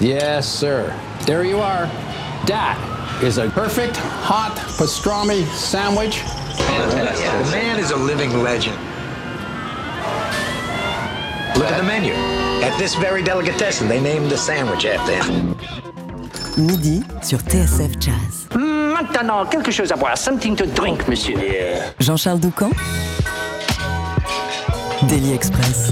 Yes, sir. There you are. That is a perfect hot pastrami sandwich. Fantastic. The man is a living legend. Look at the menu. At this very delicatessen, they named the sandwich after him. Midi sur TSF Jazz. Hmm, maintenant, quelque chose à boire. Something to drink, monsieur. Jean-Charles Doucan Daily Express.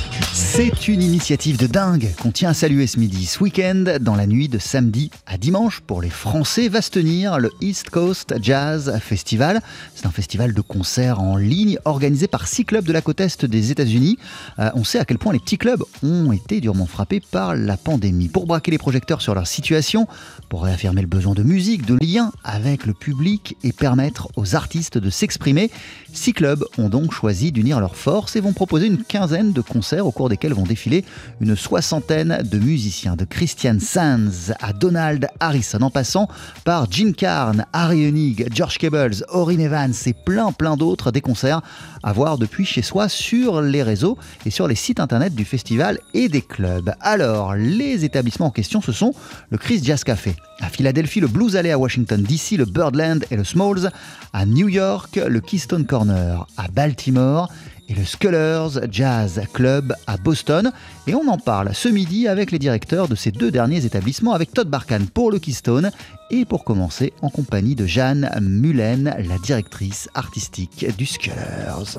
C'est une initiative de dingue qu'on tient à saluer ce midi. Ce week-end, dans la nuit de samedi à dimanche, pour les Français, va se tenir le East Coast Jazz Festival. C'est un festival de concerts en ligne organisé par six clubs de la côte est des États-Unis. Euh, on sait à quel point les petits clubs ont été durement frappés par la pandémie. Pour braquer les projecteurs sur leur situation, pour réaffirmer le besoin de musique, de lien avec le public et permettre aux artistes de s'exprimer, six clubs ont donc choisi d'unir leurs forces et vont proposer une quinzaine de concerts au cours desquels vont défiler une soixantaine de musiciens, de Christian Sands à Donald Harrison, en passant par Gene Carn, Harry Hennig, George Cables, Orin Evans et plein plein d'autres, des concerts à voir depuis chez soi sur les réseaux et sur les sites internet du festival et des clubs. Alors, les établissements en question, ce sont le Chris Jazz Café, à Philadelphie, le Blues Alley à Washington DC, le Birdland et le Smalls, à New York, le Keystone Corner à Baltimore et le Scullers Jazz Club à Boston. Et on en parle ce midi avec les directeurs de ces deux derniers établissements, avec Todd Barkan pour le Keystone et pour commencer en compagnie de Jeanne Mullen, la directrice artistique du Scullers.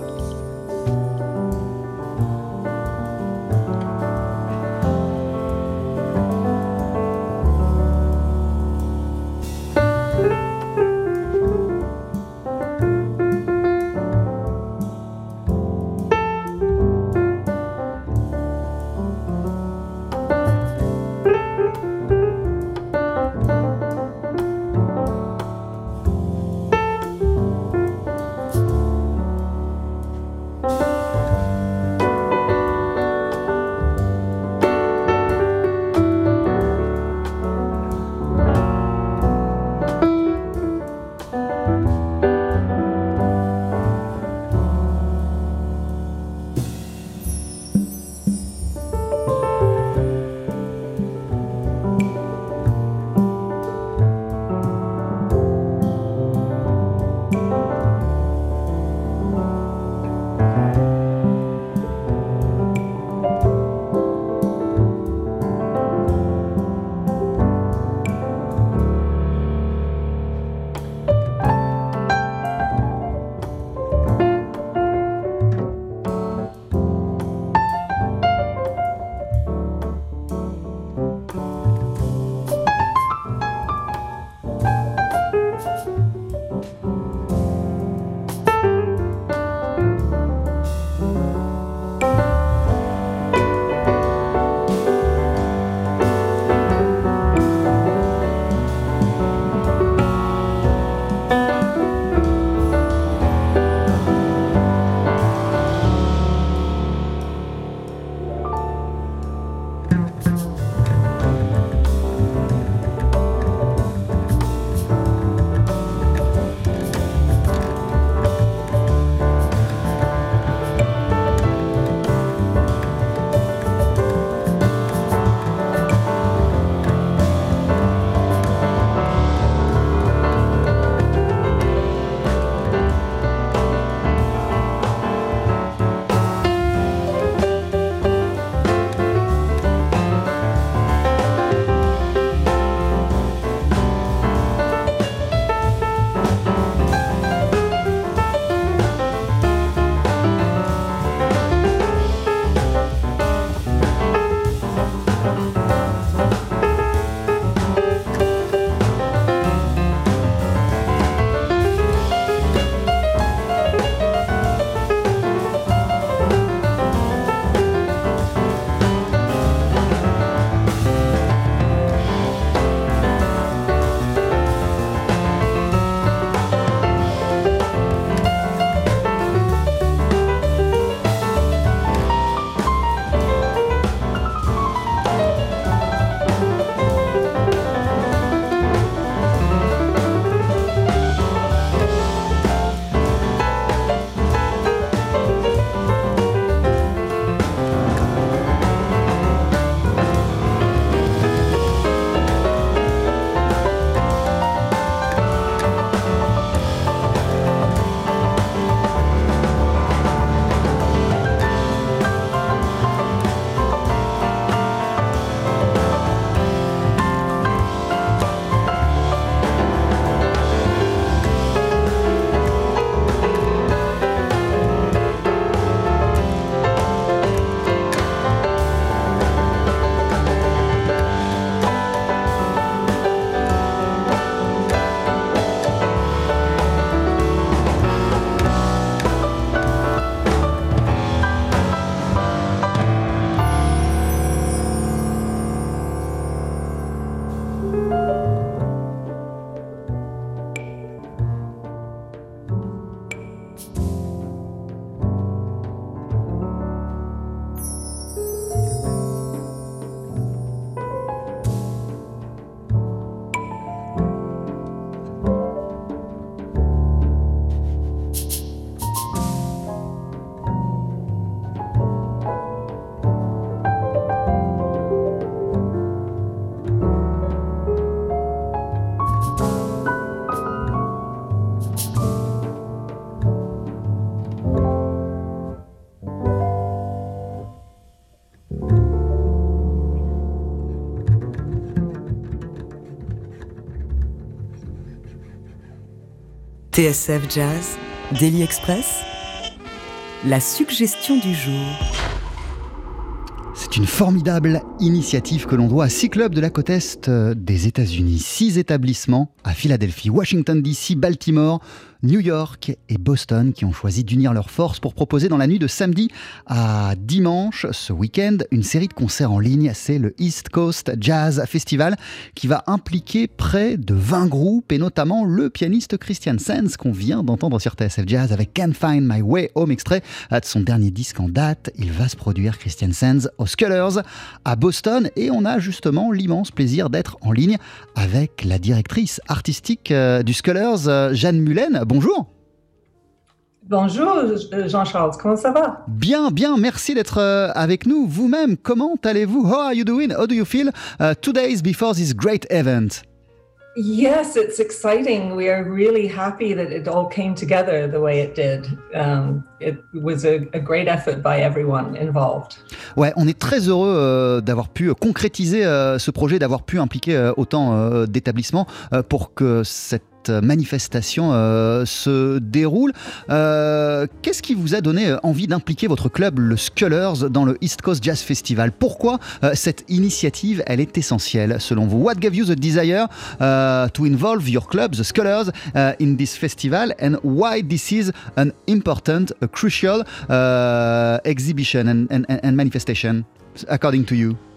TSF Jazz, Daily Express, la suggestion du jour. C'est une formidable initiative que l'on doit à six clubs de la côte est euh, des États-Unis. Six établissements à Philadelphie, Washington DC, Baltimore, New York et Boston qui ont choisi d'unir leurs forces pour proposer dans la nuit de samedi à dimanche, ce week-end, une série de concerts en ligne. C'est le East Coast Jazz Festival qui va impliquer près de 20 groupes et notamment le pianiste Christian Sands qu'on vient d'entendre sur TSF Jazz avec Can't Find My Way Home, extrait de son dernier disque en date. Il va se produire, Christian Sands, aux Scullers à Boston et on a justement l'immense plaisir d'être en ligne avec la directrice artistique euh, du Scullers, euh, Jeanne Mullen bonjour. Bonjour Jean-Charles, comment ça va? Bien, bien, merci d'être euh, avec nous. Vous-même, comment allez-vous? How are you doing? How do you feel uh, two days before this great event? Yes, it's exciting. We are really happy that it all came together the way it did. Um, it was a, a, great effort by everyone involved. Ouais, on est très heureux euh, d'avoir pu concrétiser euh, ce projet, d'avoir pu impliquer euh, autant euh, d'établissements euh, pour que cette manifestation euh, se déroule. Euh, Qu'est-ce qui vous a donné envie d'impliquer votre club, le Scullers, dans le East Coast Jazz Festival? Pourquoi euh, cette initiative, elle est essentielle selon vous? What gave you the desire uh, to involve your club, the Scullers, uh, in this festival? And why this is an important, crucial uh, exhibition and, and, and manifestation, according to you?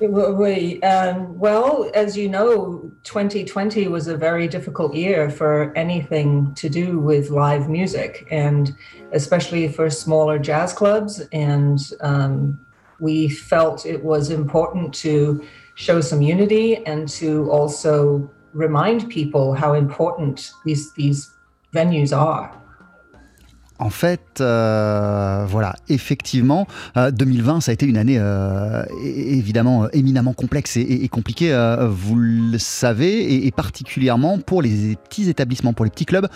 We, um, well, as you know, 2020 was a very difficult year for anything to do with live music, and especially for smaller jazz clubs. And um, we felt it was important to show some unity and to also remind people how important these these venues are. En fait, euh, voilà, effectivement, 2020, euh, ça a été une année euh, évidemment éminemment complexe et, compliquée, vous le savez, et, particulièrement pour les petits établissements, pour les petits clubs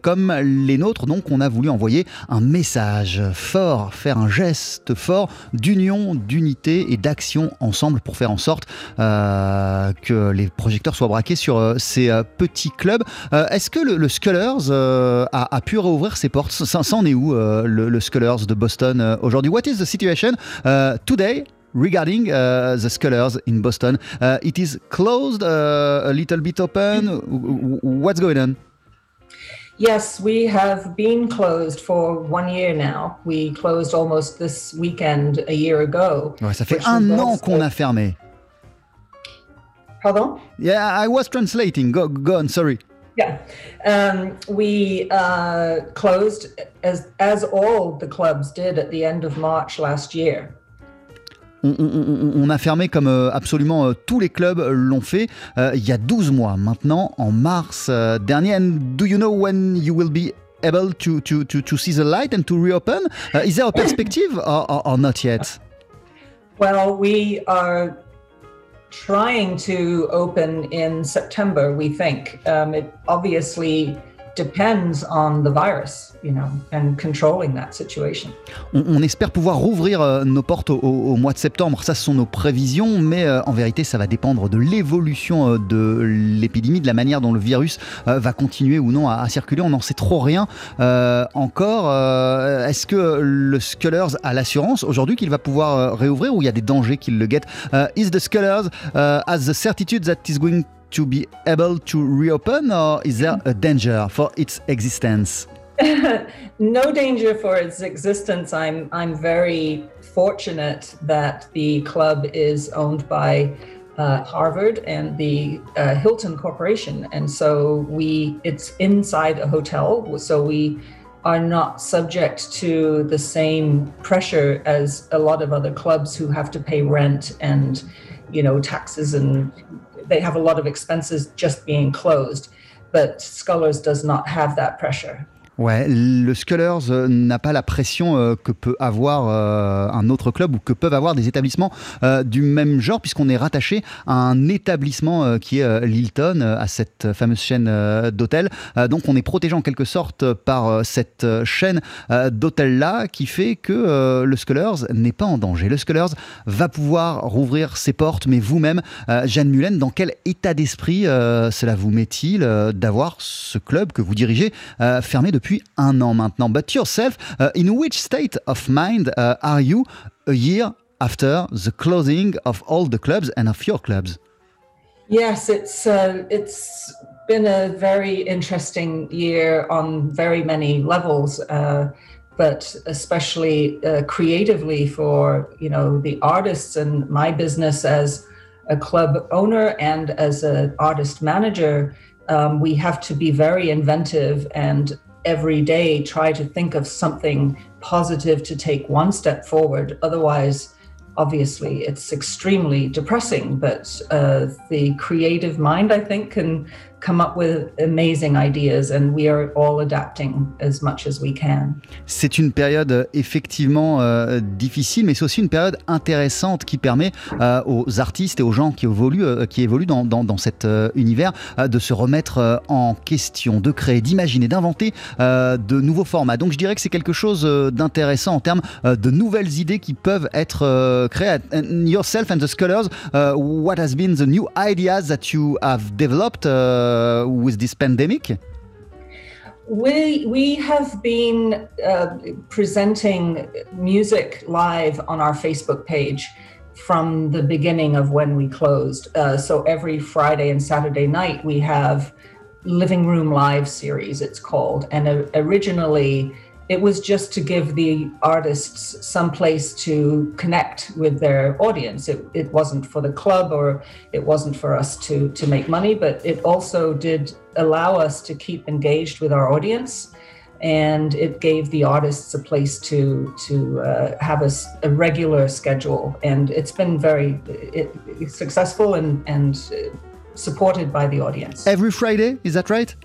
comme les nôtres. Donc, on a voulu envoyer un message fort, faire un geste fort d'union, d'unité et d'action ensemble pour faire en sorte que les projecteurs soient braqués sur ces petits clubs. Est-ce que le, Scullers a, pu rouvrir ses portes? Ça, en est où euh, le, le Scullers de Boston euh, aujourd'hui? What is the situation uh, today regarding uh, the Scullers in Boston? Uh, it is closed, uh, a little bit open. What's going on? Yes, we have been closed for one year now. We closed almost this weekend a year ago. Ouais, ça fait un an qu'on a fermé. Pardon? Yeah, I was translating. Go, go on, sorry. Yeah, um, we uh, closed as as all the clubs did at the end of March last year. On, on, on, a fermé comme euh, absolument euh, tous les clubs l'ont fait euh, il y a 12 mois maintenant, en mars euh, dernier. And do you know when you will be able to, to, to, to see the light and to reopen? Uh, is there a perspective or, or, or not yet? Well, we are trying to open in September, we think. Um, it obviously depends on the virus, you know, and controlling that situation. On, espère pouvoir rouvrir euh, nos portes au, mois de septembre. Ça, ce sont nos prévisions, mais euh, en vérité, ça va dépendre de l'évolution euh, de l'épidémie, de la manière dont le virus va continuer ou non à, circuler. On n'en sait trop rien encore. Est-ce que le Scullers a l'assurance aujourd'hui qu'il va pouvoir réouvrir ou il y a des dangers qui le guettent? Is the Scullers has the certitude that is going to be able to reopen, or is there a danger for its existence? no danger for its existence. I'm I'm very fortunate that the club is owned by uh, Harvard and the uh, Hilton Corporation, and so we it's inside a hotel, so we are not subject to the same pressure as a lot of other clubs who have to pay rent and you know taxes and they have a lot of expenses just being closed, but Scholars does not have that pressure. Ouais, le Scullers euh, n'a pas la pression euh, que peut avoir euh, un autre club ou que peuvent avoir des établissements du même genre, puisqu'on est rattaché à un établissement qui est Lilton, à cette fameuse chaîne d'hôtels. donc on est protégé en quelque sorte par cette chaîne d'hôtels-là qui fait que le Scullers n'est pas en danger. Le Scullers va pouvoir rouvrir ses portes, mais vous-même, Jeanne Mullen, dans quel état d'esprit cela vous met-il d'avoir ce club que vous dirigez fermé depuis depuis un an maintenant. But yourself, uh, in which state of mind uh, are you a year after the closing of all the clubs and of your clubs? Yes, it's uh, it's been a very interesting year on very many levels, uh, but especially uh, creatively for you know the artists and my business as a club owner and as an artist manager. Um, we have to be very inventive and every day try to think of something positive to take one step forward. Otherwise, obviously, it's extremely depressing. But uh, the creative mind, I think, can come up with amazing ideas and we are all adapting as much as we can. C'est une période euh, effectivement euh, difficile, mais c'est aussi une période intéressante qui permet euh, aux artistes et aux gens qui évoluent, dans, cet univers de se remettre en question, de créer, d'imaginer, d'inventer de nouveaux formats. Donc je dirais que c'est quelque chose d'intéressant en termes de nouvelles idées qui peuvent être créées. Yourself and the scholars, what has been the new ideas that you have developed? With this pandemic? We we have been uh, presenting music live on our Facebook page from the beginning of when we closed. Uh, so every Friday and Saturday night we have living room live series. It's called, and uh, originally it was just to give the artists some place to connect with their audience. It, it wasn't for the club or it wasn't for us to, to make money, but it also did allow us to keep engaged with our audience. And it gave the artists a place to to uh, have a, a, regular schedule, and it's been very it, successful and and uh, supported by the audience. Every Friday, is that right?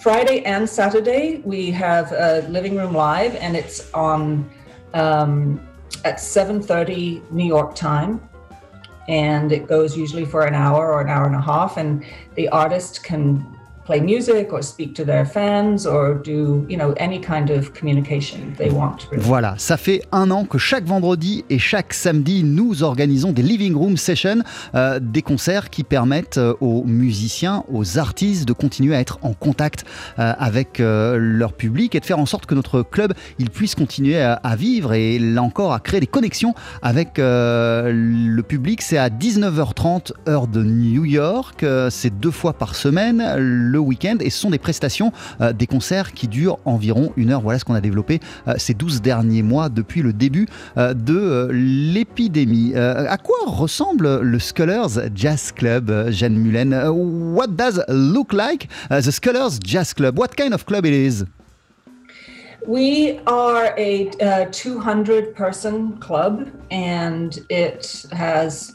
Friday and Saturday, we have a living room live, and it's on um, at 7:30 New York time, and it goes usually for an hour or an hour and a half, and the artist can play music or speak to their fans or do, you know, any kind of communication they want. Voilà, ça fait un an que chaque vendredi et chaque samedi, nous organisons des living room sessions, euh, des concerts qui permettent euh, aux musiciens, aux artistes de continuer à être en contact euh, avec leur public et de faire en sorte que notre club, il puisse continuer à, vivre et là encore à créer des connexions avec le public. C'est à 19h30 heure de New York, c'est deux fois par semaine. Week-end et ce sont des prestations, euh, des concerts qui durent environ une heure. Voilà ce qu'on a développé euh, ces 12 derniers mois depuis le début euh, de l'épidémie. à quoi ressemble le Scholars Jazz Club, Jeanne Mullen? What does look like the Scholars Jazz Club? What kind of club it is? We are a uh, 200 person club and it has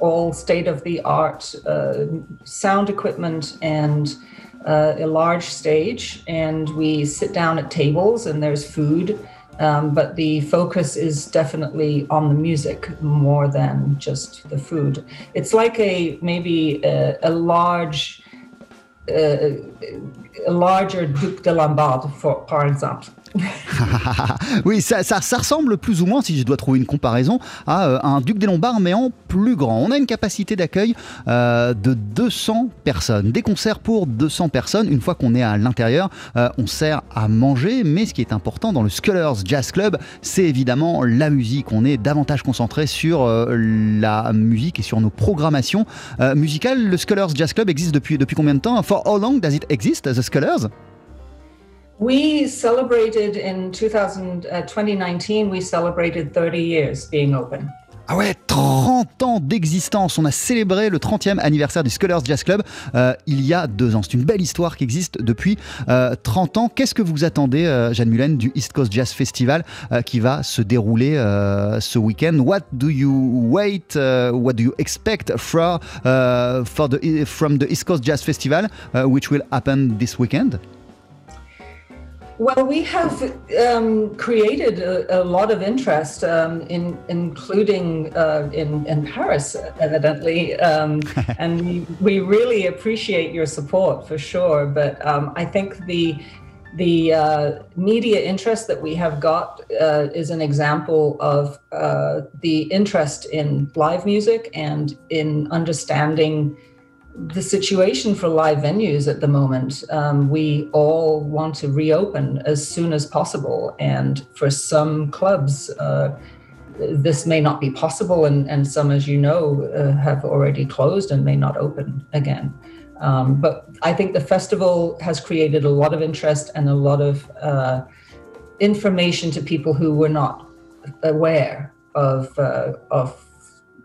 all state of the art uh, sound equipment and uh, a large stage. And we sit down at tables and there's food. Um, but the focus is definitely on the music more than just the food. It's like a maybe a, a large, uh, a larger Duc de Lamballe, for, for exemple. oui, ça, ressemble plus ou moins, si je dois trouver une comparaison, à euh, un Duc des Lombards, mais en plus grand. On a une capacité d'accueil euh, de 200 personnes. Des concerts pour 200 personnes. Une fois qu'on est à l'intérieur, euh, on sert à manger, mais ce qui est important dans le Scullers Jazz Club, c'est évidemment la musique. On est davantage concentré sur la musique et sur nos programmations musicales. Le Scullers Jazz Club existe depuis, combien de temps? For how long does it exist, the Scullers? We celebrated in 2000, uh, 2019, we celebrated 30 years being open. Ah ouais, 30 ans d'existence. On a célébré le 30e anniversaire du Scholars Jazz Club euh, il y a deux ans. C'est une belle histoire qui existe depuis euh, 30 ans. Qu'est-ce que vous attendez, euh, Jeanne Mullen, du East Coast Jazz Festival euh, qui va se dérouler euh, ce week-end? What do you wait, uh, what do you expect for, uh, for the, from the East Coast Jazz Festival, uh, which will happen this weekend? Well, we have um, created a, a, lot of interest, um, in including uh, in in Paris, evidently, um, and we we really appreciate your support for sure. But um, I think the the uh, media interest that we have got uh, is an example of uh, the interest in live music and in understanding the situation for live venues at the moment. Um, we all want to reopen as soon as possible, and for some clubs, uh, this may not be possible, and, and some, as you know, uh, have already closed and may not open again. Um, but I think the festival has created a lot of interest and a lot of uh, information to people who were not aware of uh, of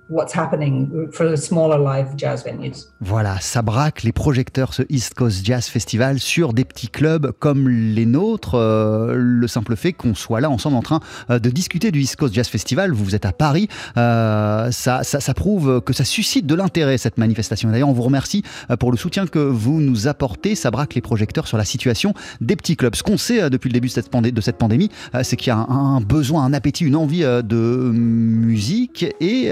what's happening for the smaller live jazz venues. Voilà, ça braque les projecteurs, ce East Coast Jazz Festival, sur des petits clubs comme les nôtres. Euh, le simple fait qu'on soit là ensemble en train euh, de discuter du East Coast Jazz Festival, vous êtes à Paris, euh, ça, ça, prouve que ça suscite de l'intérêt, cette manifestation. D'ailleurs, on vous remercie pour le soutien que vous nous apportez. Ça braque les projecteurs sur la situation des petits clubs. Ce qu'on sait depuis le début de cette, pandémie, c'est qu'il y a un, besoin, un appétit, une envie de musique et...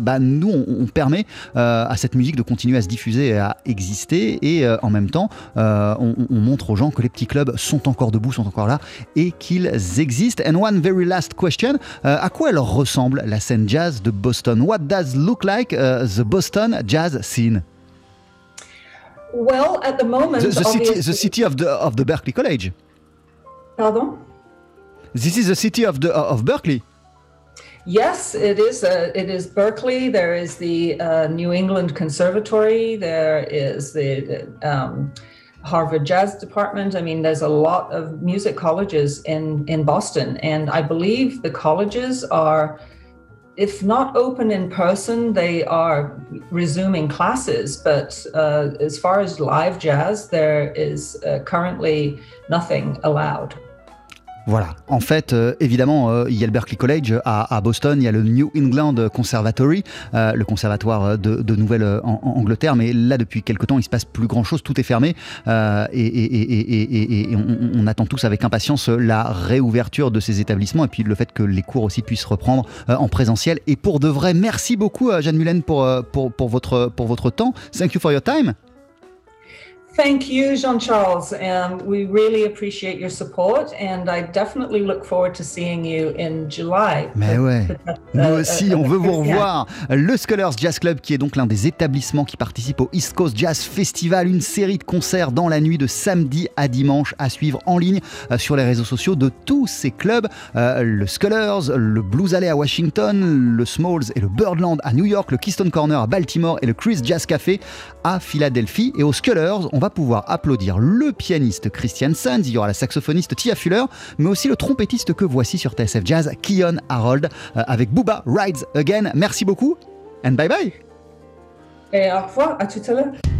bah, nous, on, permet euh, à cette musique de continuer à se diffuser et à exister. Et euh, en même temps, on, montre aux gens que les petits clubs sont encore debout, sont encore là et qu'ils existent. And one very last question à quoi elle ressemble la scène jazz de Boston? What does look like the Boston jazz scene? Well, at the moment, the, city, the city of the of the Berkeley College. Pardon? This is the city of the of Berkeley. Yes, it is. Uh, it is Berkeley. There is the uh, New England Conservatory. There is the um, Harvard Jazz Department. I mean, there's a lot of music colleges in in Boston, and I believe the colleges are, if not open in person, they are resuming classes. But uh, as far as live jazz, there is uh, currently nothing allowed. Voilà. En fait, euh, évidemment, euh, il y a le Berkeley College à, Boston, il y a le New England Conservatory, euh, le conservatoire de, Nouvelle-Angleterre, mais là, depuis quelque temps, il se passe plus grand-chose, tout est fermé, et, on, attend tous avec impatience la réouverture de ces établissements, et puis le fait que les cours aussi puissent reprendre en présentiel. Et pour de vrai, merci beaucoup, Jeanne Mullen, pour, pour, pour, votre, pour votre temps. Thank you for your time. Thank you, Jean Charles. and we really appreciate your support, and I definitely look forward to seeing you in July. Mais ouais, nous uh, aussi, uh, on veut vous revoir. Le Scholars Jazz Club, qui est donc l'un des établissements qui participent au East Coast Jazz Festival, une série de concerts dans la nuit de samedi à dimanche à suivre en ligne euh, sur les réseaux sociaux de tous ces clubs. Euh, le Scholars, le Blues Alley à Washington, le Smalls et le Birdland à New York, le Keystone Corner à Baltimore et le Chris Jazz Café à Philadelphie. Et au Scholars, on va pouvoir applaudir le pianiste Christian Sands, il y aura la saxophoniste Tia Fuller, mais aussi le trompettiste que voici sur TSF Jazz, Kion Harold, euh, avec Booba Rides Again. Merci beaucoup, and bye bye. Et au revoir, à tout à l'heure.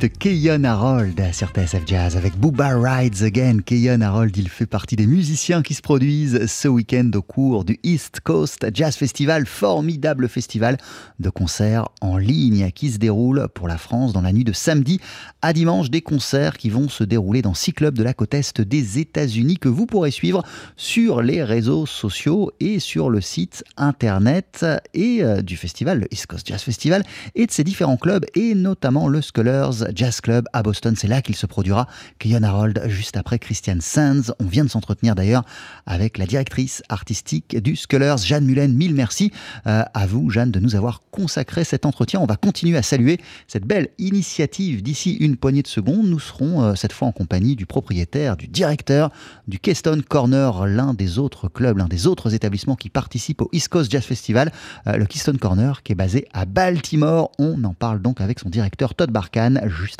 to Keyon Harold sur TSF Jazz avec Booba Rides Again. Keyon Harold, il fait partie des musiciens qui se produisent ce week-end au cours du East Coast Jazz Festival, formidable festival de concerts en ligne qui se déroule pour la France dans la nuit de samedi à dimanche. Des concerts qui vont se dérouler dans six clubs de la côte est des États-Unis que vous pourrez suivre sur les réseaux sociaux et sur le site internet et euh, du festival, le East Coast Jazz Festival et de ses différents clubs et notamment le Scholars Jazz Club à Boston. C'est là qu'il se produira. Keyon Harold, juste après Christian Sands. On vient de s'entretenir d'ailleurs avec la directrice artistique du Scholars, Jeanne Mullen. Mille merci euh, à vous, Jeanne, de nous avoir consacré cet entretien. On va continuer à saluer cette belle initiative d'ici une poignée de secondes. Nous serons euh, cette fois en compagnie du propriétaire, du directeur du Keystone Corner, l'un des autres clubs, l'un des autres établissements qui participent au East Coast Jazz Festival, euh, le Keystone Corner, qui est basé à Baltimore. On en parle donc avec son directeur Todd Barkan juste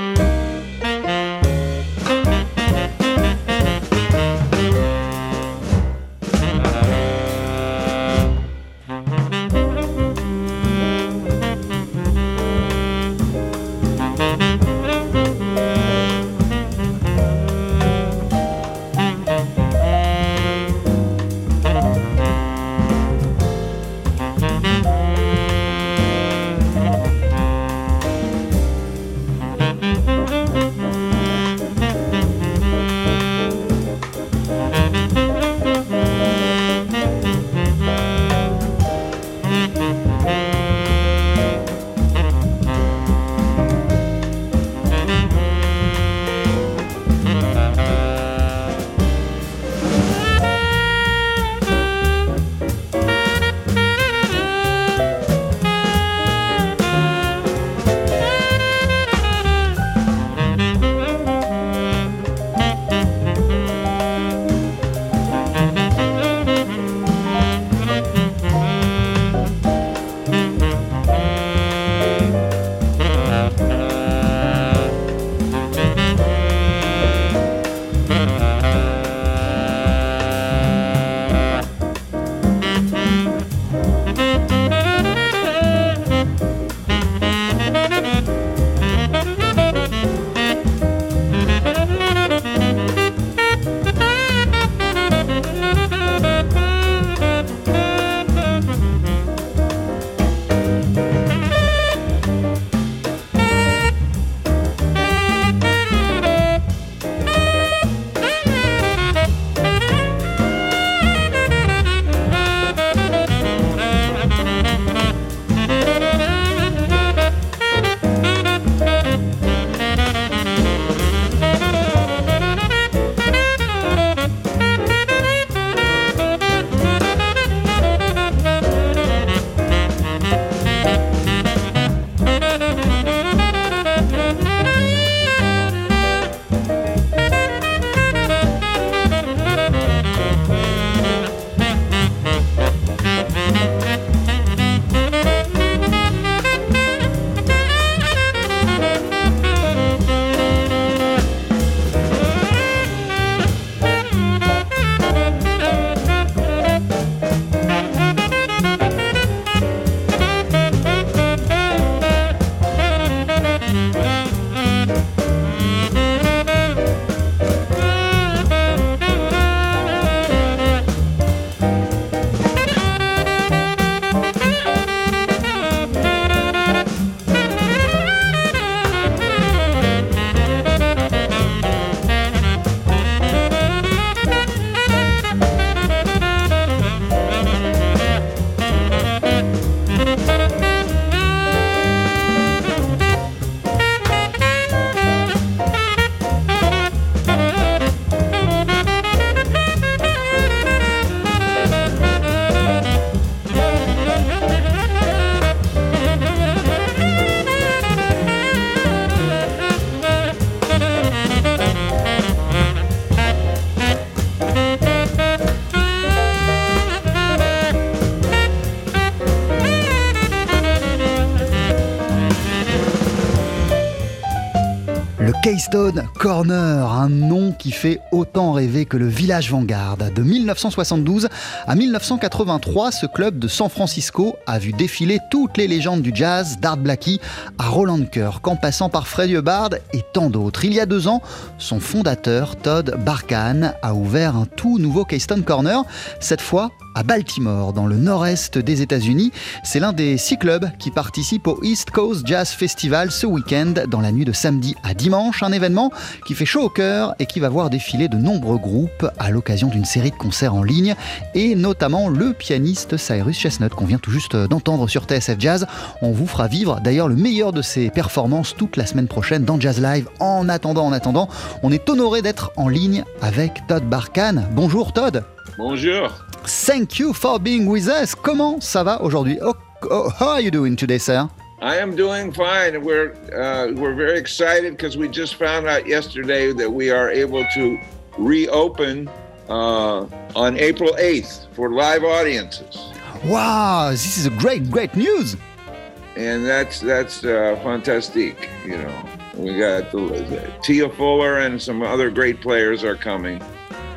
Keystone Corner, un nom qui fait autant rêver que le village Vanguard. De 1972 à 1983, ce club de San Francisco a vu défiler toutes les légendes du jazz, d'Art Blackie à Roland Kirk, en passant par Freddie Hubbard et tant d'autres. Il y a deux ans, son fondateur, Todd Barkan, a ouvert un tout nouveau Keystone Corner, cette fois à Baltimore, dans le nord-est des États-Unis. C'est l'un des six clubs qui participent au East Coast Jazz Festival ce week-end, dans la nuit de samedi à dimanche. Un événement qui fait chaud au cœur et qui va voir défiler de nombreux groupes à l'occasion d'une série de concerts en ligne, et notamment le pianiste Cyrus Chestnut qu'on vient tout juste d'entendre sur TSF Jazz. On vous fera vivre d'ailleurs le meilleur de ses performances toute la semaine prochaine dans Jazz Live. En attendant, en attendant, on est honoré d'être en ligne avec Todd Barkan. Bonjour Todd. Bonjour. Thank you for being with us. Comment ça va aujourd'hui? Oh, oh, how are you doing today, sir? I am doing fine. We're uh, we're very excited because we just found out yesterday that we are able to reopen uh, on April 8th for live audiences. Wow, this is a great, great news. And that's that's uh, fantastic. You know, we got the, Tia Fuller and some other great players are coming.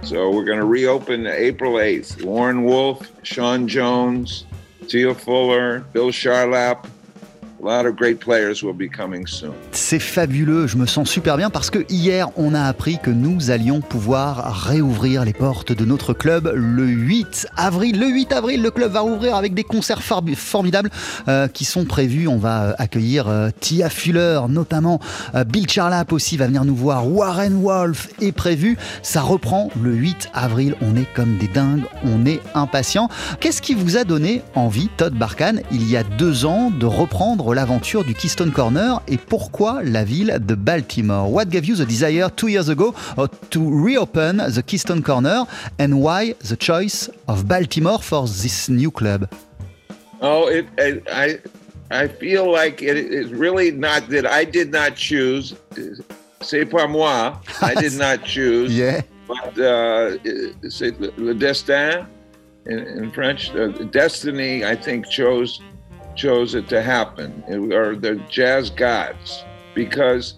So we're going to reopen April 8th. Warren Wolf, Sean Jones, Tia Fuller, Bill Charlap, C'est fabuleux, je me sens super bien parce que hier on a appris que nous allions pouvoir réouvrir les portes de notre club le 8 avril. Le 8 avril, le club va rouvrir avec des concerts formidables euh, qui sont prévus. On va euh, accueillir euh, Tia Fuller, notamment Bill Charlap aussi va venir nous voir. Warren Wolf est prévu. Ça reprend le 8 avril. On est comme des dingues, on est impatients. Qu'est-ce qui vous a donné envie, Todd Barkan, il y a deux ans, de reprendre l'aventure du Keystone Corner et pourquoi la ville de Baltimore? What gave you the desire two years ago to reopen the Keystone Corner? And why the choice of Baltimore for this new club? Oh, it, I, I feel like it is really not that I did not choose. C'est pas moi. I did not choose. yeah. But uh, c'est le destin in, in French. Uh, destiny, I think, chose chose it to happen, or the jazz gods, because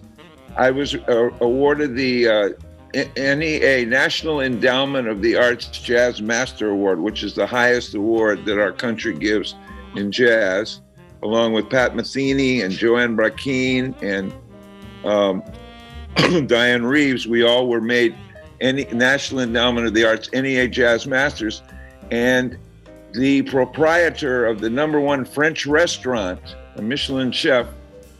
I was uh, awarded the uh, NEA National Endowment of the Arts Jazz Master Award, which is the highest award that our country gives in jazz, along with Pat Metheny and Joanne Brackeen and um, Diane Reeves. We all were made any National Endowment of the Arts NEA Jazz Masters, and the proprietor of the number one French restaurant, a Michelin chef,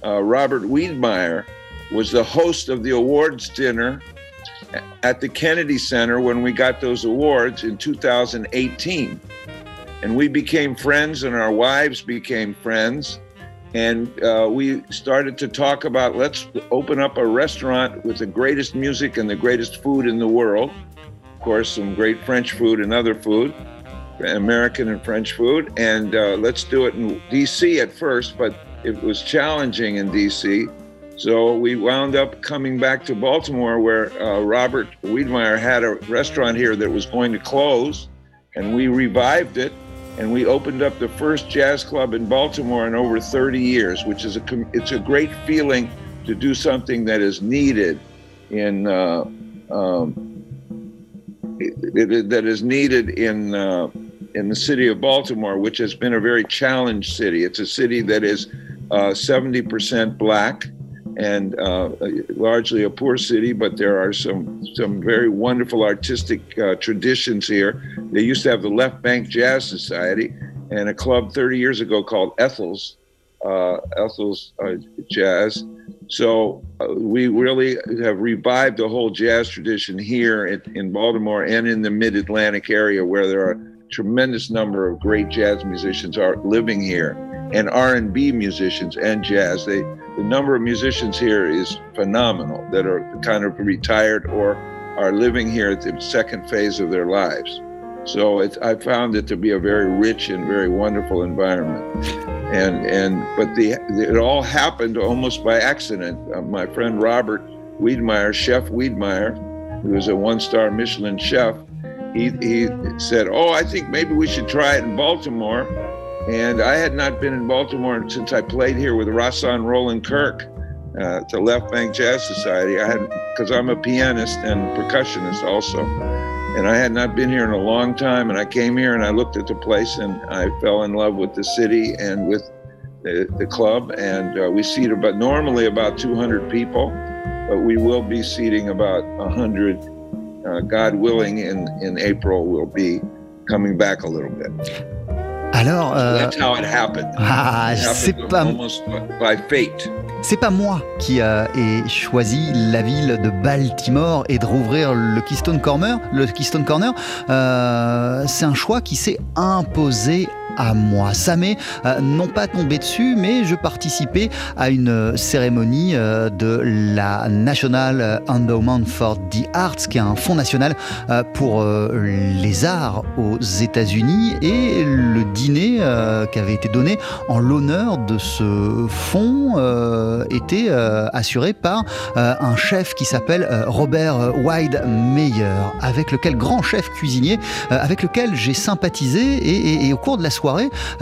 uh, Robert Wiedmeyer, was the host of the awards dinner at the Kennedy Center when we got those awards in 2018. And we became friends, and our wives became friends. And uh, we started to talk about let's open up a restaurant with the greatest music and the greatest food in the world. Of course, some great French food and other food. American and French food, and uh, let's do it in DC at first, but it was challenging in DC. So we wound up coming back to Baltimore, where uh, Robert Wiedmeyer had a restaurant here that was going to close, and we revived it, and we opened up the first jazz club in Baltimore in over 30 years, which is a it's a great feeling to do something that is needed in. Uh, um, it, it, that is needed in uh, in the city of Baltimore, which has been a very challenged city. It's a city that is uh, 70% black and uh, largely a poor city, but there are some some very wonderful artistic uh, traditions here. They used to have the Left Bank Jazz Society and a club 30 years ago called Ethel's uh, Ethel's uh, Jazz. So uh, we really have revived the whole jazz tradition here in, in Baltimore and in the Mid-Atlantic area, where there are tremendous number of great jazz musicians are living here, and R&B musicians and jazz. They the number of musicians here is phenomenal that are kind of retired or are living here at the second phase of their lives. So I found it to be a very rich and very wonderful environment. And and but the it all happened almost by accident. Uh, my friend Robert Wiedmeyer, Chef Wiedmeyer, who was a one-star Michelin chef, he, he said, Oh, I think maybe we should try it in Baltimore. And I had not been in Baltimore since I played here with Rassan Roland Kirk uh, to Left Bank Jazz Society. I had because I'm a pianist and percussionist also, and I had not been here in a long time. And I came here and I looked at the place and I fell in love with the city and with the, the club. And uh, we seat about normally about 200 people, but we will be seating about 100. Uh, God willing, in in April we'll be coming back a little bit. Alors, euh, That's how it happened. ah, c'est pas by fate. C'est pas moi qui euh, ai choisi la ville de Baltimore et de rouvrir le Keystone Corner. Le Keystone Corner, euh, c'est un choix qui s'est imposé à moi. Ça m'est euh, non pas tombé dessus, mais je participais à une cérémonie euh, de la National Endowment for the Arts, qui est un fonds national euh, pour euh, les arts aux États-Unis, et le dîner euh, qui avait été donné en l'honneur de ce fonds euh, était euh, assuré par euh, un chef qui s'appelle euh, Robert Wyde Meyer, avec lequel grand chef cuisinier, euh, avec lequel j'ai sympathisé et, et- et au cours de la soirée,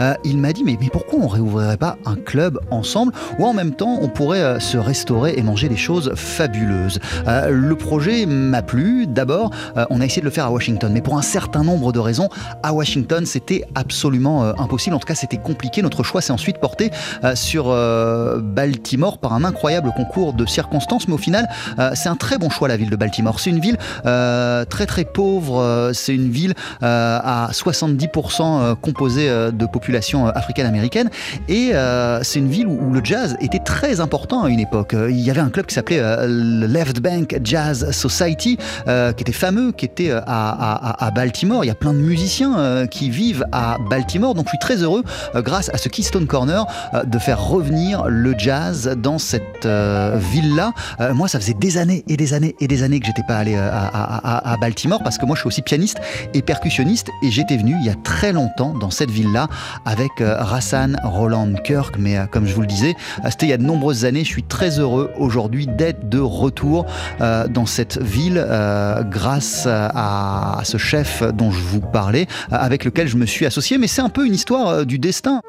euh, il m'a dit mais, pourquoi on réouvrirait pas un club ensemble où en même temps on pourrait euh, se restaurer et manger des choses fabuleuses? Euh, le projet m'a plu. D'abord, on a essayé de le faire à Washington, mais pour un certain nombre de raisons, à Washington c'était absolument impossible. En tout cas, c'était compliqué. Notre choix s'est ensuite porté sur Baltimore par un incroyable concours de circonstances, mais au final, c'est un très bon choix la ville de Baltimore. C'est une ville très très pauvre. c'est une ville à 70% euh, composée de population euh, africaine-américaine, et euh, c'est une ville où, le jazz était très important à une époque. Euh, Il y avait un club qui s'appelait euh, le Left Bank Jazz Society, euh, qui était fameux, qui était euh, à, Baltimore. Il y a plein de musiciens euh, qui vivent à Baltimore, donc je suis très heureux, euh, grâce à ce Keystone Corner, euh, de faire revenir le jazz dans cette euh, ville-là. Euh, moi, ça faisait des années et des années et des années que j'étais pas allé euh, à, à- Baltimore parce que moi, je suis aussi pianiste et percussionniste et j'étais venu il y a très longtemps dans cette ville-là avec euh, Rassan Roland Kirk. Mais euh, comme je vous le disais, euh, c'était il y a de nombreuses années. Je suis très heureux aujourd'hui d'être de retour dans cette ville grâce à, ce chef dont je vous parlais, avec lequel je me suis associé. Mais c'est un peu une histoire du destin.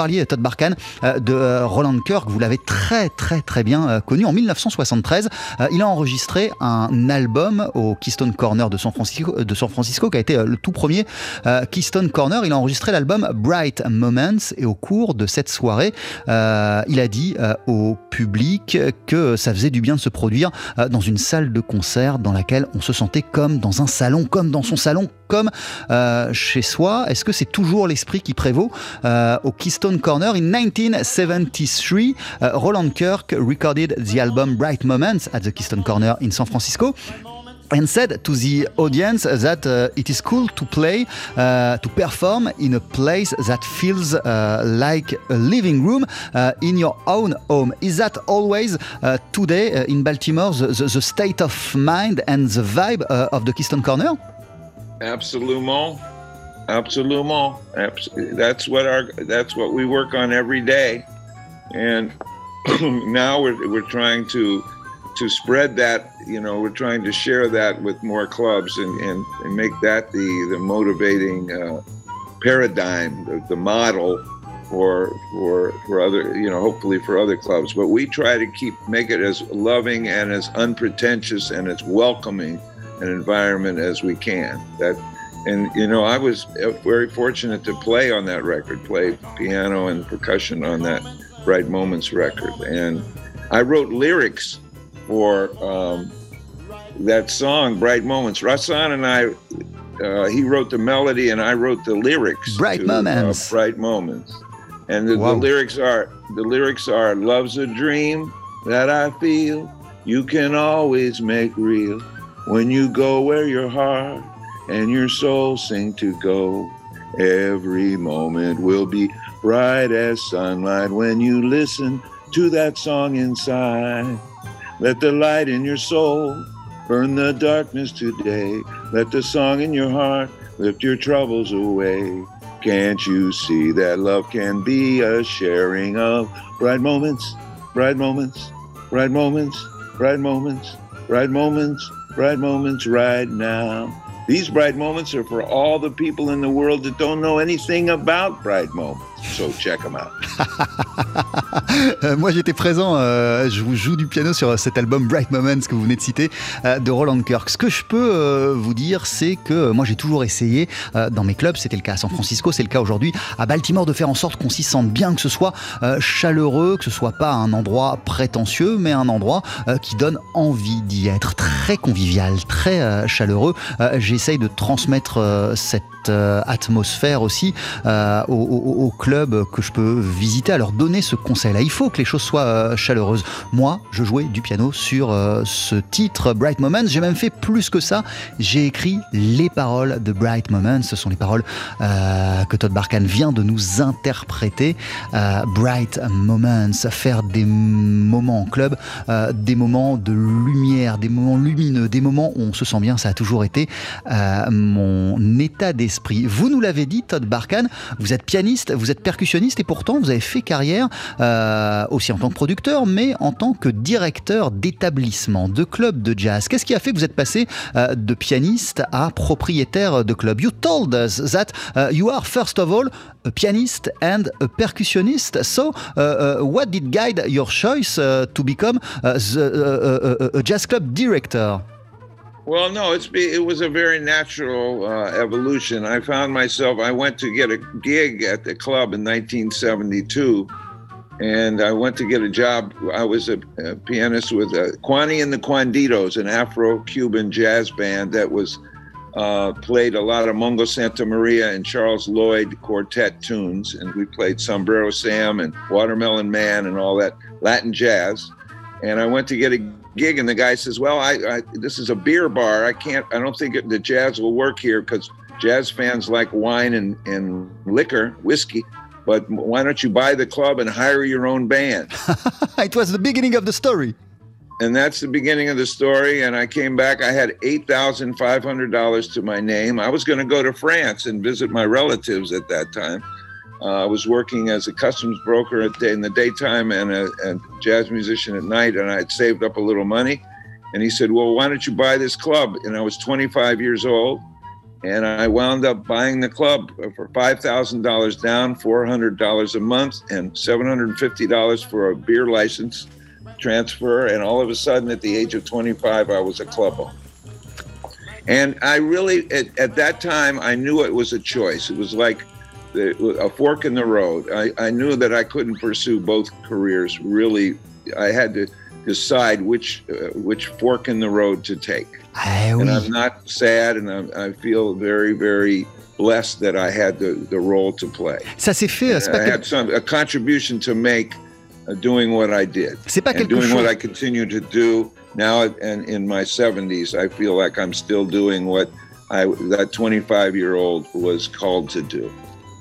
Parliez, Todd Barkan, euh, de euh, Roland Kirk. Vous l'avez très, très, très bien euh, connu. En 1973, euh, il a enregistré un album au Keystone Corner de San Francisco, qui a été le tout premier Keystone Corner. Il a enregistré l'album Bright Moments et au cours de cette soirée, il a dit au public que ça faisait du bien de se produire dans une salle de concert dans laquelle on se sentait comme dans un salon, comme dans son salon, comme euh, chez soi. Est-ce que c'est toujours l'esprit qui prévaut euh, au Keystone Corner in 1973? uh, Roland Kirk recorded the album Bright Moments at the Keystone Corner in San Francisco and said to the audience that uh, it is cool to play, uh, to perform in a place that feels uh, like a living room uh, in your own home. Is that always uh, today uh, in Baltimore the, the, the state of mind and the vibe of the Keystone Corner? Absolument, absolument. Abs- That's what our. That's what we work on every day, and now we're we're trying to to spread that. You know, we're trying to share that with more clubs and and, and make that the the motivating uh, paradigm, the, the model for for for other you know hopefully for other clubs but we try to keep make it as loving and as unpretentious and as welcoming an environment as we can. That and you know i was uh, very fortunate to play on that record play piano and percussion on that bright moments record. And i wrote lyrics for um, that song bright moments. Rasan and i uh, he wrote the melody and i wrote the lyrics Bright to, Moments. uh, bright moments. And the, the lyrics are the lyrics are love's a dream that i feel. You can always make real when you go where your heart and your soul sing to go. Every moment will be bright as sunlight when you listen to that song inside. Let the light in your soul burn the darkness today. Let the song in your heart lift your troubles away. Can't you see that love can be a sharing of bright moments, bright moments, bright moments, bright moments, bright moments, bright moments right now. These bright moments are for all the people in the world that don't know anything about bright moments. So check them out. Euh, moi j'étais présent, euh, je vous joue du piano sur cet album Bright Moments que vous venez de citer euh, de Roland Kirk. Ce que je peux euh, vous dire, c'est que moi j'ai toujours essayé euh, dans mes clubs, c'était le cas à San Francisco, c'est le cas aujourd'hui à Baltimore, de faire en sorte qu'on s'y sente bien, que ce soit euh, chaleureux, que ce soit pas un endroit prétentieux, mais un endroit euh, qui donne envie d'y être, très convivial, très euh, chaleureux. Euh, J'essaye de transmettre euh, euh, atmosphère aussi euh, clubs que je peux visiter, à leur donner ce conseil-là. Il faut que les choses soient euh, chaleureuses. Moi, je jouais du piano sur euh, ce titre Bright Moments. J'ai même fait plus que ça. J'ai écrit les paroles de Bright Moments. Ce sont les paroles que Todd Barkan vient de nous interpréter. Bright Moments, faire des moments en club, des moments de lumière, des moments lumineux, des moments où on se sent bien. Ça a toujours été mon état d'esprit. Vous nous l'avez dit, Todd Barkan, vous êtes pianiste, vous êtes percussionniste et pourtant vous avez fait carrière euh, aussi en tant que producteur, mais en tant que directeur d'établissement, de club de jazz. Qu'est-ce qui a fait que vous êtes passé euh, de pianiste à propriétaire de club? You told us that uh, you are first of all a pianist and a percussionist. So, uh, uh, what did guide your choice uh, to become uh, the, uh, a jazz club director? Well, no, it's be, it was a very natural uh, evolution. I found myself. I went to get a gig at the club in 1972, and I went to get a job. I was a, a pianist with uh, Kwani and the Quanditos, an Afro-Cuban jazz band that was uh, played a lot of Mungo Santa Maria and Charles Lloyd quartet tunes, and we played Sombrero Sam and Watermelon Man and all that Latin jazz. And I went to get a gig, and the guy says, "Well, I, I this is a beer bar. I can't. I don't think the jazz will work here because jazz fans like wine and, and liquor, whiskey. But why don't you buy the club and hire your own band?" it was the beginning of the story. and that's the beginning of the story. And I came back. I had eight thousand five hundred dollars to my name. I was going to go to France and visit my relatives at that time. Uh, I was working as a customs broker in the daytime and a, jazz musician at night, and I had saved up a little money. And he said, "Well, why don't you buy this club?" And I was 25 years old, and I wound up buying the club for five thousand dollars down, four hundred dollars a month, and seven hundred and fifty dollars for a beer license transfer. And all of a sudden, at the age of 25, I was a club owner. And I really, at, at that time, I knew it was a choice. It was like a fork in the road. I, I knew that I couldn't pursue both careers. Really, I had to decide which uh, which fork in the road to take. Oui. And I'm not sad, and I'm, I feel very, very blessed that I had the, the role to play. Ça s'est fait. And I had some a contribution to make uh, doing what I did. c'est pas and quelque doing chose. what I continue to do now and in my 70s I feel like I'm still doing what I that 25 year old was called to do.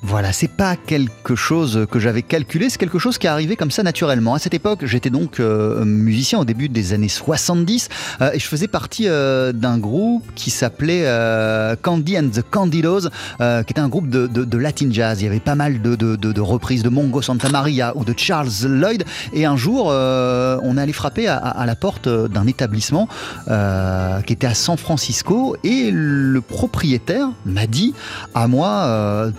Voilà, c'est pas quelque chose que j'avais calculé, c'est quelque chose qui est arrivé comme ça naturellement. À cette époque, j'étais donc euh, musicien au début des années 70 euh, et je faisais partie euh, d'un groupe qui s'appelait Candy and the Candidos, qui était un groupe de, de- Latin jazz. Il y avait pas mal de, de- reprises de Mongo Santa Maria ou de Charles Lloyd. Et un jour, on allé frapper à, la porte d'un établissement qui était à San Francisco et le propriétaire m'a dit à moi.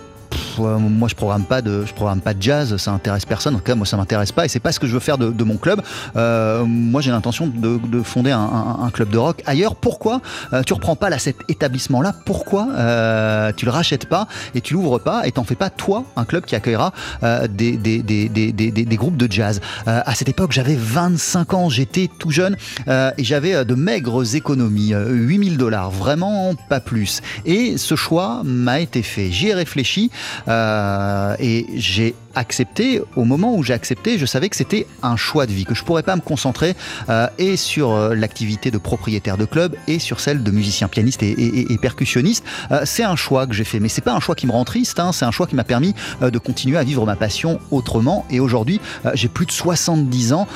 Euh, moi je programme pas de je programme pas de jazz ça intéresse personne. En tout cas moi ça m'intéresse pas et c'est pas ce que je veux faire de, de mon club. Euh, moi j'ai l'intention de, de fonder un, un- un club de rock ailleurs. Pourquoi? Euh, tu reprends pas là cet établissement là pourquoi? Euh, tu le rachètes pas et tu l'ouvres pas et t'en fais pas toi un club qui accueillera euh, des, des, des, des, des, groupes de jazz. Euh, à cette époque j'avais 25 ans j'étais tout jeune et j'avais de maigres économies euh, 8000 dollars vraiment pas plus. Et ce choix m'a été fait. J'y ai réfléchi euh, et j'ai accepté, au moment où j'ai accepté, je savais que c'était un choix de vie, que je pourrais pas me concentrer euh, et sur euh, l'activité de propriétaire de club et sur celle de musicien pianiste et, et, et percussionniste. Euh, c'est un choix que j'ai fait, mais c'est pas un choix qui me rend triste. Hein, c'est un choix qui m'a permis euh, de continuer à vivre ma passion autrement. Et aujourd'hui, euh, j'ai plus de 70 ans.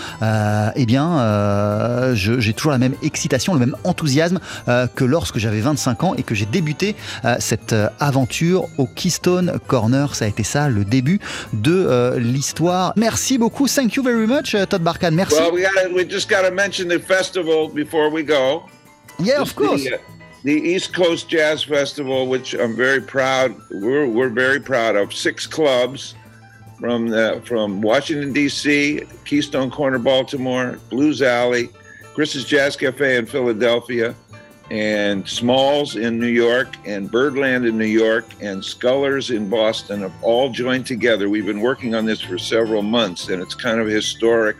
Eh bien, j'ai toujours la même excitation, le même enthousiasme que lorsque j'avais 25 ans et que j'ai débuté cette aventure au Keystone Corner. Ça a été ça, le début de euh, l'histoire. Merci beaucoup. Thank you very much, euh, Todd Barkan. Merci. Well, we got we just got to mention the festival before we go. yeah, of course. The, uh, the East Coast Jazz Festival, which I'm very proud, we're, we're very proud of. Six clubs from the, from Washington D.C., Keystone Corner, Baltimore, Blues Alley, Chris's Jazz Cafe in Philadelphia, and Smalls in New York, and Birdland in New York, and Scullers in Boston have all joined together. We've been working on this for several months, and it's kind of historic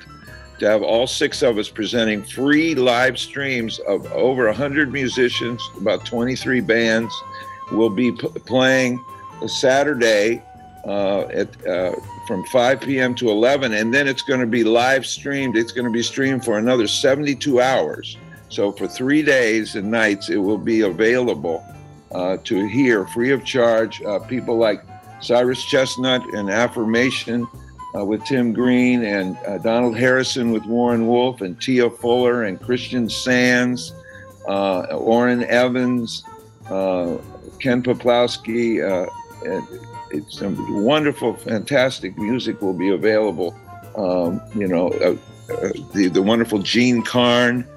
to have all six of us presenting free live streams of over 100 musicians, about 23 bands. We'll be p- playing a Saturday uh, at uh, from 5 p.m. to 11, and then it's going to be live streamed. It's going to be streamed for another 72 hours. So for three days and nights, it will be available uh, to hear free of charge. Uh, people like Cyrus Chestnut and Affirmation uh, with Tim Green and uh, Donald Harrison with Warren Wolf and Tia Fuller and Christian Sands, uh, Orrin Evans, uh, Ken Poplowski. It's some wonderful, fantastic music will be available. Um, you know, the, the wonderful Gene Carn,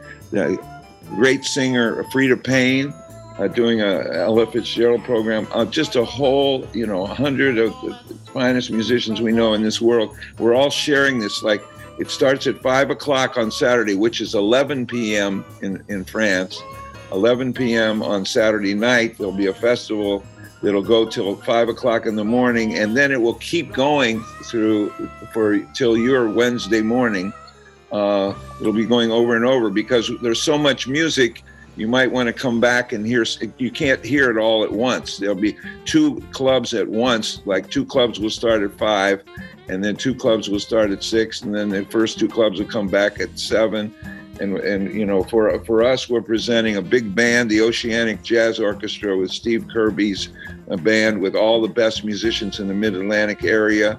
great singer Frida Payne, uh, doing a Ella Fitzgerald program. Uh, just a whole, you know, hundred of the finest musicians we know in this world. We're all sharing this. Like it starts at five o'clock on Saturday, which is 11 p.m. in in France. 11 p.m. on Saturday night. There'll be a festival that'll go till five o'clock in the morning, and then it will keep going through for till your Wednesday morning. Uh, it'll be going over and over because there's so much music. You might want to come back and hear. You can't hear it all at once. There'll be two clubs at once. Like two clubs will start at five, and then two clubs will start at six, and then the first two clubs will come back at seven. And, and you know, for for us, we're presenting a big band, the Oceanic Jazz Orchestra, with Steve Kirby's uh, band, with all the best musicians in the Mid Atlantic area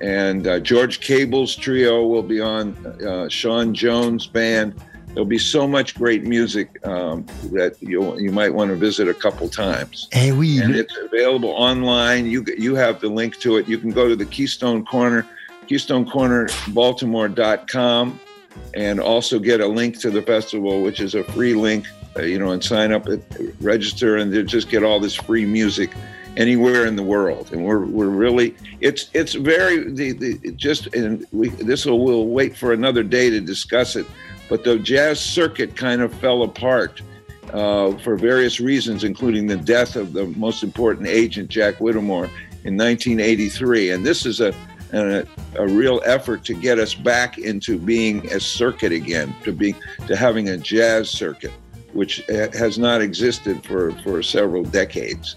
and uh, George Cable's trio will be on. Uh, Sean Jones' band. There'll be so much great music um, that you you might want to visit a couple times. Eh oui, And it's available online. You you have the link to it. You can go to the Keystone Corner, KeystoneCornerBaltimore.com, and also get a link to the festival, which is a free link. Uh, you know, and sign up, at, register, and just get all this free music anywhere in the world. And we're we're really it's it's very the, the just and we this will we'll wait for another day to discuss it. But the jazz circuit kind of fell apart uh, for various reasons, including the death of the most important agent, Jack Whittemore, in 1983. And this is a, a, a real effort to get us back into being a circuit again, to be to having a jazz circuit, which has not existed for, for several decades.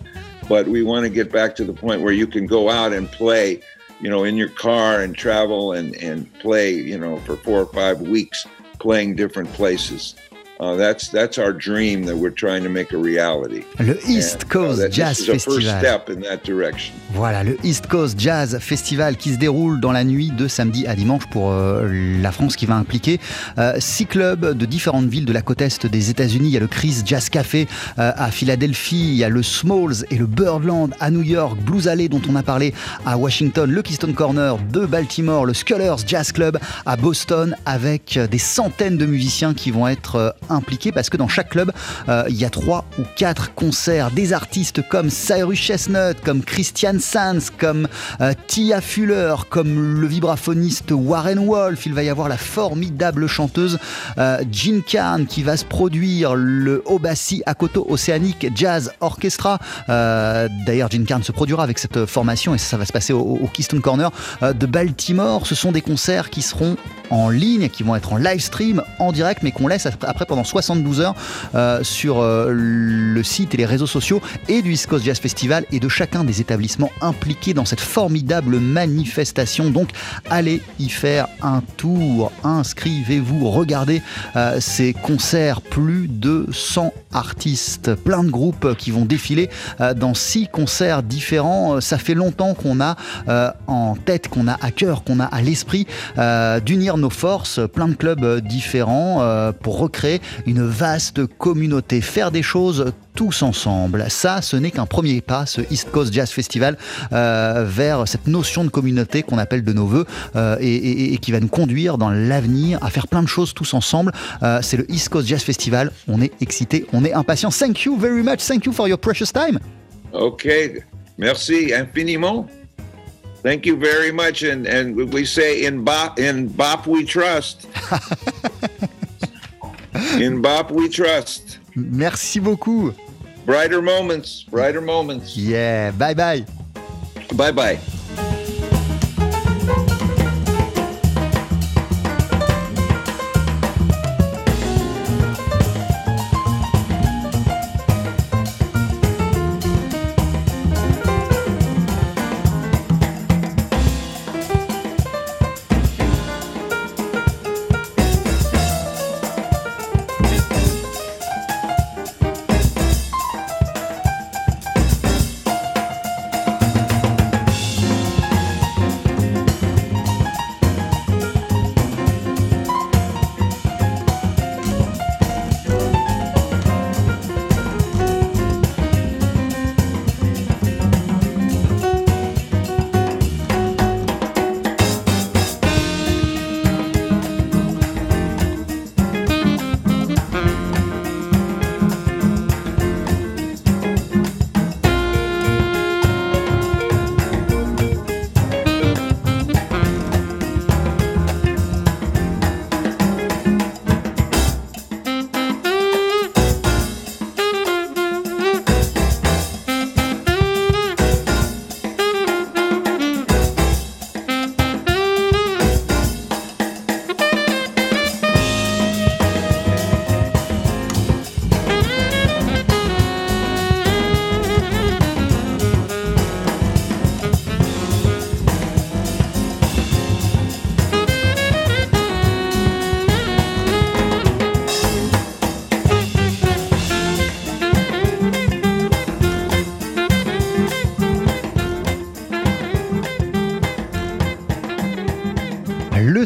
But we want to get back to the point where you can go out and play, you know, in your car and travel and, and play, you know, for four or five weeks, playing different places. Uh, that's that's our dream that we're trying to make a reality. le East And, uh, Coast that Jazz Festival. step in that direction. Voilà, le East Coast Jazz Festival qui se déroule dans la nuit de samedi à dimanche pour euh, la France qui va impliquer euh, six clubs de différentes villes de la côte est des États-Unis. Il y a le Chris Jazz Café euh, à Philadelphie, il y a le Smalls et le Birdland à New York, Blues Alley dont on a parlé à Washington, le Keystone Corner de Baltimore, le Scullers Jazz Club à Boston avec des centaines de musiciens qui vont être impliqués parce que dans chaque club, euh, il y a trois ou quatre concerts des artistes comme Cyrus Chestnut, comme Christian Sands, comme euh, Tia Fuller, comme le vibraphoniste Warren Wolf. Il va y avoir la formidable chanteuse euh, Jean qui va se produire, le Obassi Akoto Oceanic Jazz Orchestra. Euh, D'ailleurs, Jean Carn se produira avec cette formation et ça, va se passer au, au Keystone Corner de Baltimore. Ce sont des concerts qui seront en ligne, qui vont être en live stream, en direct, mais qu'on laisse après pendant 72 heures euh, sur euh, le site et les réseaux sociaux et du East Coast Jazz Festival et de chacun des établissements impliqués dans cette formidable manifestation. Donc allez y faire un tour, inscrivez-vous, regardez euh, ces concerts, plus de 100 artistes, plein de groupes qui vont défiler dans six concerts différents. Ça fait longtemps qu'on a en tête, qu'on a à cœur, qu'on a à l'esprit d'unir nos forces, plein de clubs différents pour recréer une vaste communauté, faire des choses tous ensemble. Ça, ce n'est qu'un premier pas, ce East Coast Jazz Festival, euh, vers cette notion de communauté qu'on appelle de nos voeux euh, et, qui va nous conduire dans l'avenir à faire plein de choses tous ensemble. Euh, c'est le East Coast Jazz Festival. On est excité, on est impatient. Thank you very much. Thank you for your precious time. Ok, merci infiniment. Thank you very much. And, and we say in Bop, in Bop we trust. in Bop we trust. Merci beaucoup. Brighter moments, brighter moments. Yeah, bye bye. Bye bye.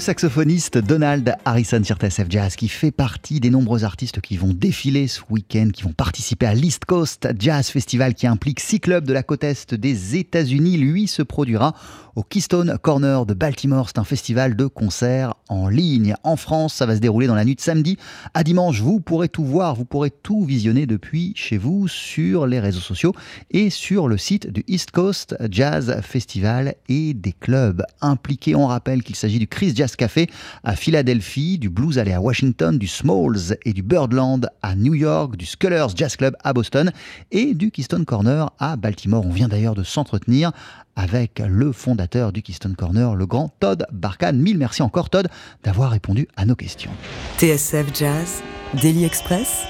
Saxophoniste Donald Harrison sur TSF Jazz, qui fait partie des nombreux artistes qui vont défiler ce week-end, qui vont participer à l'East Coast Jazz Festival qui implique six clubs de la côte est des États-Unis. Lui se produira au Keystone Corner de Baltimore. C'est un festival de concerts en ligne. En France, ça va se dérouler dans la nuit de samedi à dimanche. Vous pourrez tout voir, vous pourrez tout visionner depuis chez vous sur les réseaux sociaux et sur le site du East Coast Jazz Festival et des clubs impliqués. On rappelle qu'il s'agit du Chris Jazz Café à Philadelphie, du Blues Alley à Washington, du Smalls et du Birdland à New York, du Scullers Jazz Club à Boston et du Keystone Corner à Baltimore. On vient d'ailleurs de s'entretenir avec le fondateur du Keystone Corner, le grand Todd Barkan. Mille merci encore Todd d'avoir répondu à nos questions. TSF Jazz, Daily Express,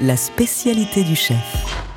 la spécialité du chef.